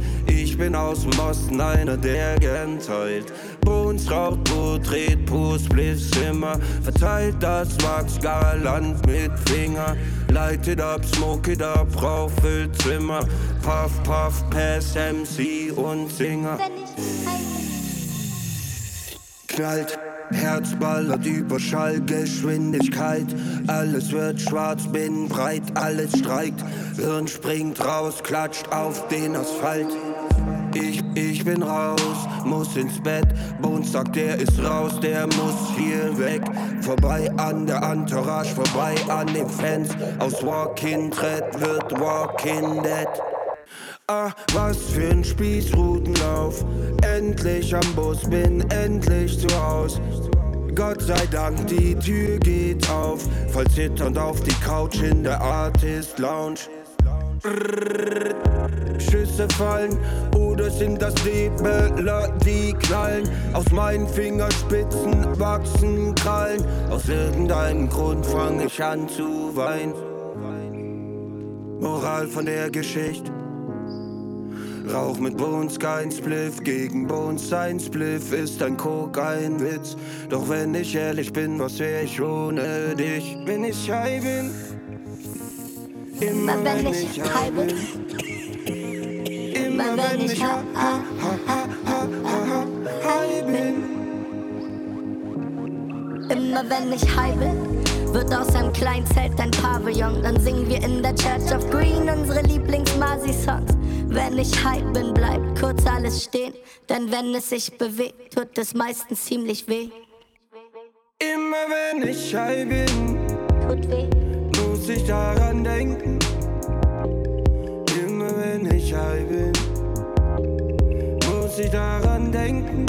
Ich bin aus dem Osten, einer, der gern teilt. Bones raucht, Brot, dreht, Pust, Bliss, immer. Verteilt das Wachs galant mit Finger. Light it up, smoke it up, Frau füllt Zimmer. Puff, Puff, Pass, MC und Singer. Knallt, Herz ballert über Schallgeschwindigkeit. Alles wird schwarz, bin breit, alles streikt. Hirn springt raus, klatscht auf den Asphalt. Ich, bin raus, muss ins Bett. Bones sagt, der ist raus, der muss hier weg. Vorbei an der Entourage, vorbei an den Fans. Aus Walking Tread wird Walking Dead. Ah, was für ein Spießrutenlauf. Endlich am Bus, bin endlich zu Haus. Gott sei Dank, die Tür geht auf. Voll zitternd auf die Couch in der Artist Lounge. Schüsse fallen oder sind das Debeler, die knallen? Aus meinen Fingerspitzen wachsen Krallen. Aus irgendeinem Grund fange ich an zu weinen. Moral von der Geschichte. Rauch mit Bones kein Spliff, gegen Bones sein Spliff ist ein Kokainwitz. Doch wenn ich ehrlich bin, was wär ich ohne dich? Wenn ich high bin, immer wenn ich high bin. Immer wenn ich ha, ha, ha, ha, ha, ha, high bin. Immer wenn ich high bin, wird aus einem kleinen Zelt ein Pavillon. Dann singen wir in der Church of Green unsere Lieblings-Masi-Songs. Wenn ich high bin, bleibt kurz alles stehen. Denn wenn es sich bewegt, tut es meistens ziemlich weh. Immer wenn ich high bin, tut weh. Muss ich daran denken. Immer wenn ich high bin, muss ich daran denken.